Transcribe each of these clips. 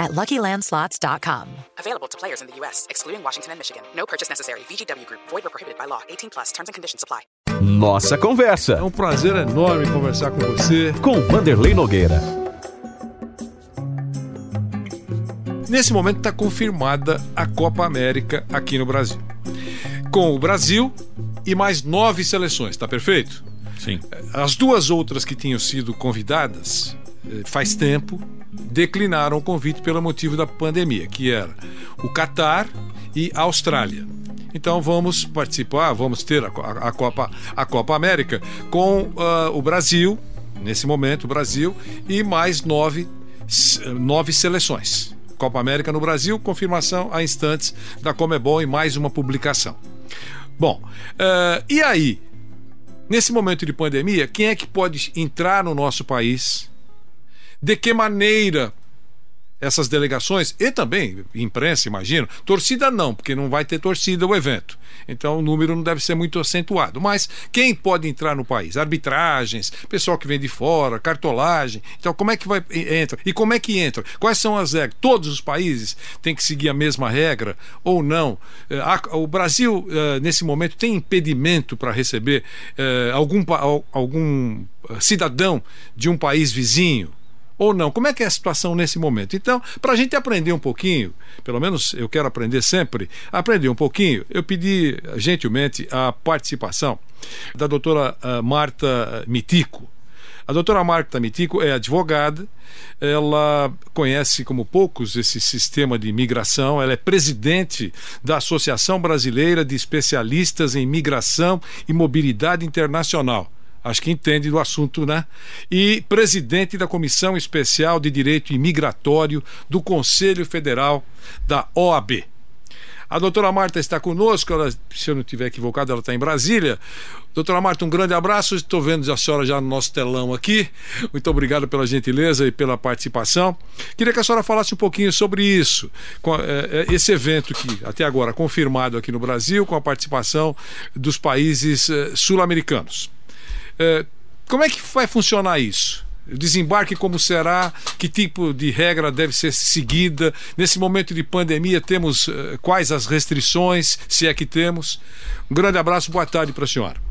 at LuckyLandSlots.com. Available to players in the U.S., excluding Washington and Michigan. No purchase necessary. VGW Group. Void or prohibited by law. 18 plus. Terms and conditions apply. Nossa Conversa. É um prazer enorme conversar com você. Com Vanderlei Nogueira. Nesse momento está confirmada a Copa América aqui no Brasil. Com o Brasil e mais nove seleções, tá perfeito? Sim. As duas outras que tinham sido convidadas eh, faz tempo declinaram o convite pelo motivo da pandemia, que era o Catar e a Austrália. Então vamos participar, vamos ter a, a, a Copa, a Copa América com uh, o Brasil, nesse momento o Brasil, e mais nove, nove seleções. Copa América no Brasil, confirmação a instantes da Comebol e mais uma publicação. Bom, uh, e aí? Nesse momento de pandemia, quem é que pode entrar no nosso país? De que maneira essas delegações e também imprensa, imagino. Torcida não, porque não vai ter torcida o evento. Então o número não deve ser muito acentuado. Mas quem pode entrar no país? Arbitragens, pessoal que vem de fora, cartolagem. Então como é que vai entra? E como é que entra? Quais são as regras? Todos os países têm que seguir a mesma regra ou não? Eh, o Brasil eh, nesse momento tem impedimento para receber eh, algum algum cidadão de um país vizinho? Ou não? Como é que é a situação nesse momento? Então, para a gente aprender um pouquinho, pelo menos eu quero aprender sempre, aprender um pouquinho, eu pedi gentilmente a participação da doutora ah, Marta Mitico. A doutora Marta Mitico é advogada, ela conhece como poucos esse sistema de imigração, ela é presidente da Associação Brasileira de Especialistas em Migração e Mobilidade Internacional acho que entende do assunto, né? E presidente da Comissão Especial de Direito Imigratório do Conselho Federal da OAB. A doutora Marta está conosco, ela, se eu não estiver equivocado, ela está em Brasília. Doutora Marta, um grande abraço. Estou vendo a senhora já no nosso telão aqui. Muito obrigado pela gentileza e pela participação. Queria que a senhora falasse um pouquinho sobre isso, é, é, esse evento que até agora confirmado aqui no Brasil, com a participação dos países é, sul-americanos. É, como é que vai funcionar isso? Desembarque como será? Que tipo de regra deve ser seguida? Nesse momento de pandemia, temos uh, quais as restrições, se é que temos? Um grande abraço, boa tarde para a senhora.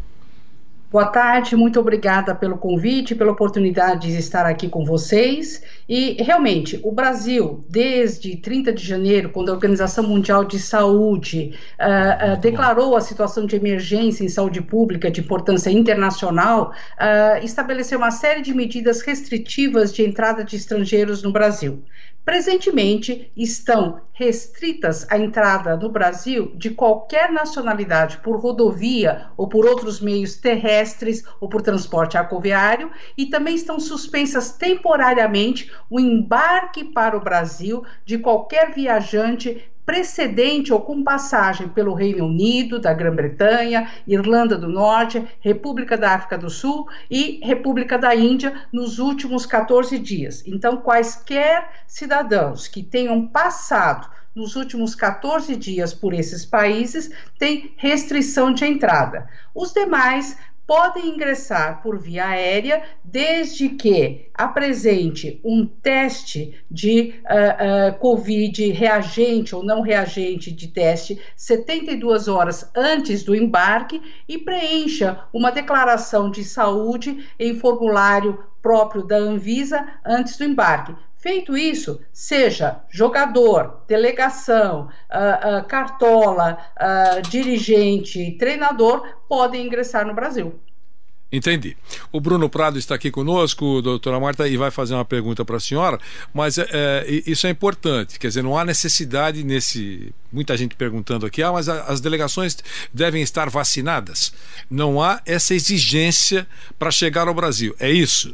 Boa tarde, muito obrigada pelo convite, pela oportunidade de estar aqui com vocês. E realmente, o Brasil, desde 30 de janeiro, quando a Organização Mundial de Saúde uh, uh, declarou a situação de emergência em saúde pública de importância internacional, uh, estabeleceu uma série de medidas restritivas de entrada de estrangeiros no Brasil. Presentemente, estão restritas a entrada no Brasil de qualquer nacionalidade por rodovia ou por outros meios terrestres ou por transporte aquaviário e também estão suspensas temporariamente o embarque para o Brasil de qualquer viajante precedente ou com passagem pelo Reino Unido, da Grã-Bretanha, Irlanda do Norte, República da África do Sul e República da Índia nos últimos 14 dias. Então, quaisquer cidadãos que tenham passado nos últimos 14 dias por esses países têm restrição de entrada. Os demais podem ingressar por via aérea desde que apresente um teste de uh, uh, Covid reagente ou não reagente de teste 72 horas antes do embarque e preencha uma declaração de saúde em formulário próprio da Anvisa antes do embarque. Feito isso, seja jogador, delegação, uh, uh, cartola, uh, dirigente, treinador, podem ingressar no Brasil. Entendi. O Bruno Prado está aqui conosco, doutora Marta, e vai fazer uma pergunta para a senhora, mas é, é, isso é importante, quer dizer, não há necessidade nesse. Muita gente perguntando aqui, ah, mas as delegações devem estar vacinadas. Não há essa exigência para chegar ao Brasil, é isso?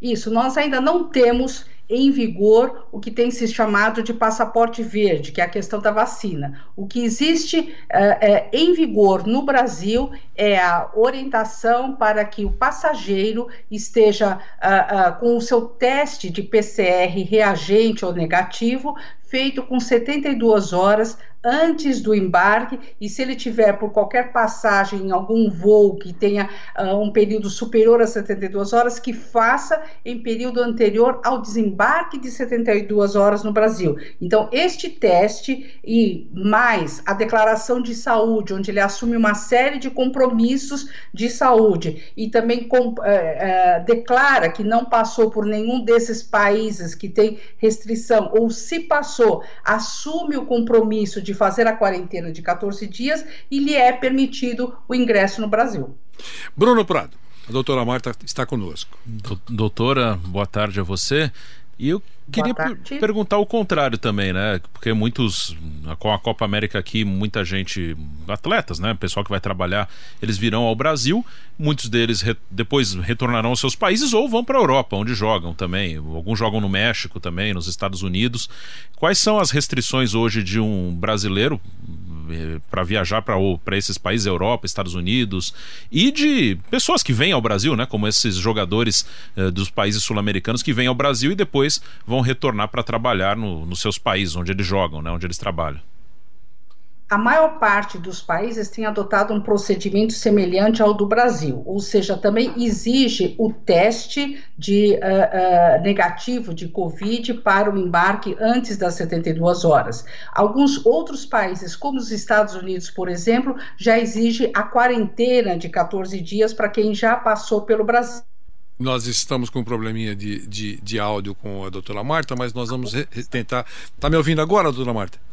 Isso, nós ainda não temos em vigor o que tem se chamado de passaporte verde, que é a questão da vacina. O que existe é, em vigor no Brasil é a orientação para que o passageiro esteja com o seu teste de PCR reagente ou negativo feito com 72 horas antes do embarque e se ele tiver por qualquer passagem em algum voo que tenha uh, um período superior a 72 horas, que faça em período anterior ao desembarque de 72 horas no Brasil. Então, este teste e mais a declaração de saúde, onde ele assume uma série de compromissos de saúde e também com, uh, uh, declara que não passou por nenhum desses países que tem restrição ou se passou, assume o compromisso de fazer a quarentena de 14 dias e lhe é permitido o ingresso no Brasil. Bruno Prado, a doutora Marta está conosco. Doutora, boa tarde a você. E eu queria perguntar o contrário também, né? Porque muitos, com a Copa América aqui, muita gente, atletas, né? Pessoal que vai trabalhar, eles virão ao Brasil, muitos deles re depois retornarão aos seus países ou vão para a Europa, onde jogam também. Alguns jogam no México também, nos Estados Unidos. Quais são as restrições hoje de um brasileiro para viajar para esses países, Europa, Estados Unidos, e de pessoas que vêm ao Brasil, né, como esses jogadores eh, dos países sul-americanos que vêm ao Brasil e depois vão retornar para trabalhar no, nos seus países onde eles jogam, né, onde eles trabalham a maior parte dos países tem adotado um procedimento semelhante ao do Brasil, ou seja, também exige o teste de uh, uh, negativo de Covid para o embarque antes das 72 horas. Alguns outros países, como os Estados Unidos, por exemplo, já exige a quarentena de 14 dias para quem já passou pelo Brasil. Nós estamos com um probleminha de, de, de áudio com a doutora Marta, mas nós vamos tentar. Está me ouvindo agora, doutora Marta?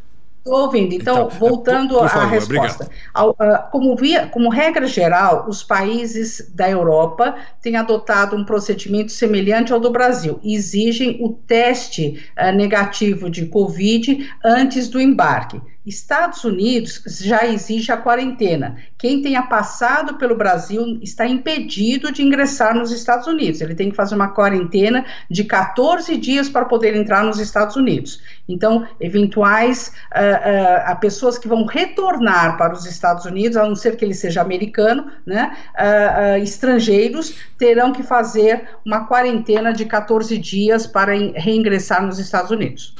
Estou ouvindo. Então, então voltando por, por favor, à resposta. Ao, uh, como, via, como regra geral, os países da Europa têm adotado um procedimento semelhante ao do Brasil. Exigem o teste uh, negativo de Covid antes do embarque. Estados Unidos já exige a quarentena. Quem tenha passado pelo Brasil está impedido de ingressar nos Estados Unidos. Ele tem que fazer uma quarentena de 14 dias para poder entrar nos Estados Unidos. Então, eventuais uh, uh, pessoas que vão retornar para os Estados Unidos, a não ser que ele seja americano, né, uh, estrangeiros, terão que fazer uma quarentena de 14 dias para reingressar nos Estados Unidos.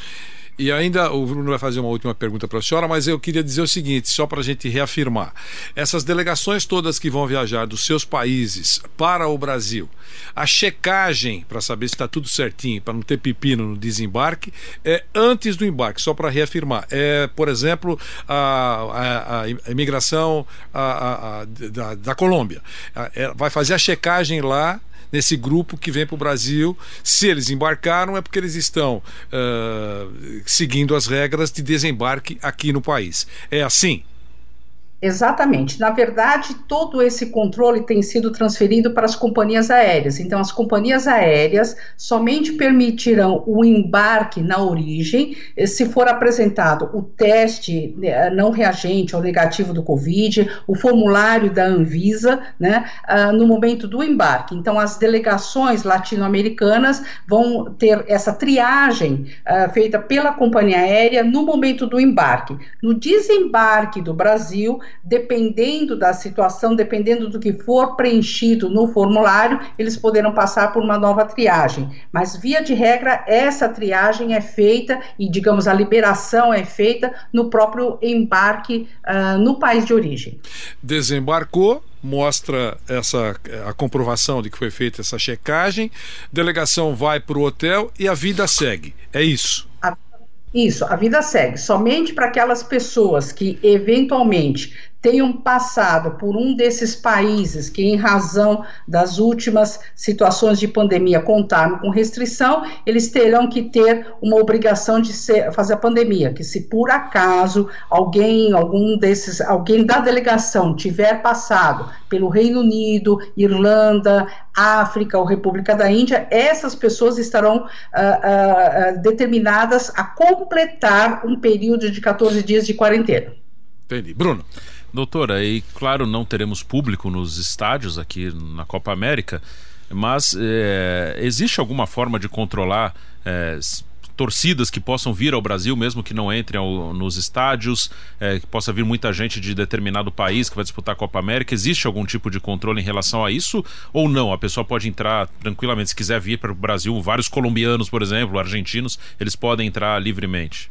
E ainda o Bruno vai fazer uma última pergunta para a senhora, mas eu queria dizer o seguinte, só para a gente reafirmar: essas delegações todas que vão viajar dos seus países para o Brasil, a checagem para saber se está tudo certinho, para não ter pepino no desembarque, é antes do embarque, só para reafirmar. É, por exemplo, a, a, a imigração a, da, da Colômbia. É, vai fazer a checagem lá nesse grupo que vem para o Brasil. Se eles embarcaram, é porque eles estão uh, seguindo as regras de desembarque aqui no país. É assim? Exatamente. Na verdade, todo esse controle tem sido transferido para as companhias aéreas. Então, as companhias aéreas somente permitirão o embarque na origem eh, se for apresentado o teste eh, não reagente ou negativo do Covid, o formulário da Anvisa, né, uh, no momento do embarque. Então, as delegações latino-americanas vão ter essa triagem uh, feita pela companhia aérea no momento do embarque. No desembarque do Brasil, dependendo da situação, dependendo do que for preenchido no formulário, eles poderão passar por uma nova triagem. Mas, via de regra, essa triagem é feita e, digamos, a liberação é feita no próprio embarque uh, no país de origem. Desembarcou mostra essa a comprovação de que foi feita essa checagem, delegação vai para o hotel e a vida segue. É isso. Isso, a vida segue. Somente para aquelas pessoas que eventualmente tenham passado por um desses países que, em razão das últimas situações de pandemia, contaram com restrição, eles terão que ter uma obrigação de ser, fazer a pandemia. Que se por acaso alguém, algum desses, alguém da delegação tiver passado pelo Reino Unido, Irlanda, África ou República da Índia, essas pessoas estarão uh, uh, determinadas a completar um período de 14 dias de quarentena. Entendi. Bruno. Doutora, e claro, não teremos público nos estádios aqui na Copa América, mas é, existe alguma forma de controlar é, torcidas que possam vir ao Brasil, mesmo que não entrem ao, nos estádios, é, que possa vir muita gente de determinado país que vai disputar a Copa América. Existe algum tipo de controle em relação a isso ou não? A pessoa pode entrar tranquilamente, se quiser vir para o Brasil, vários colombianos, por exemplo, argentinos, eles podem entrar livremente.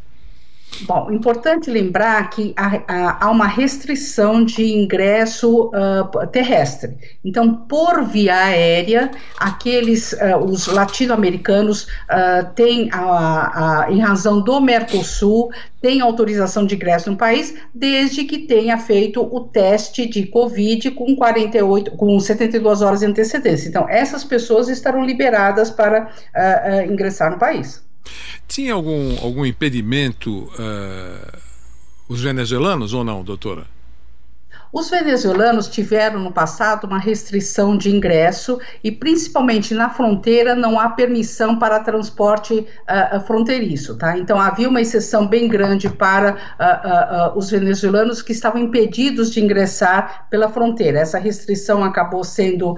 Bom, importante lembrar que há, há, uma restrição de ingresso uh, terrestre. Então, por via aérea, aqueles, uh, os latino-americanos uh, têm, a, a, em razão do Mercosul, têm autorização de ingresso no país, desde que tenha feito o teste de Covid com 48, com 72 horas de antecedência. Então, essas pessoas estarão liberadas para ingressar no país. Tinha algum, algum impedimento uh, os venezuelanos ou não, doutora? Os venezuelanos tiveram no passado uma restrição de ingresso e, principalmente na fronteira, não há permissão para transporte uh, fronteiriço, tá? Então havia uma exceção bem grande para uh, uh, os venezuelanos que estavam impedidos de ingressar pela fronteira. Essa restrição acabou sendo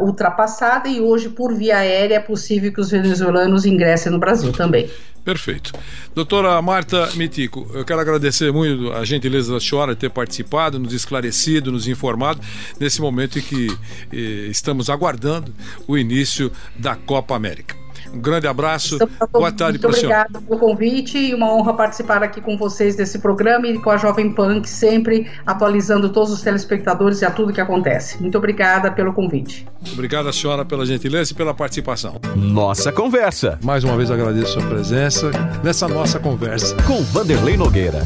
ultrapassada e hoje, por via aérea, é possível que os venezuelanos ingressem no Brasil também. Perfeito. Doutora Marta Mitico, eu quero agradecer muito a gentileza da senhora ter participado, nos esclarecido, nos informado nesse momento em que eh, estamos aguardando o início da Copa América. Um grande abraço. Boa tarde para o senhor. Obrigada pelo convite e uma honra participar aqui com vocês desse programa e com a Jovem Pan, sempre atualizando todos os telespectadores e a tudo que acontece. Muito obrigada pelo convite. Obrigada, senhora, pela gentileza e pela participação. Nossa Conversa. Mais uma vez agradeço a sua presença nessa nossa conversa. Com Vanderlei Nogueira.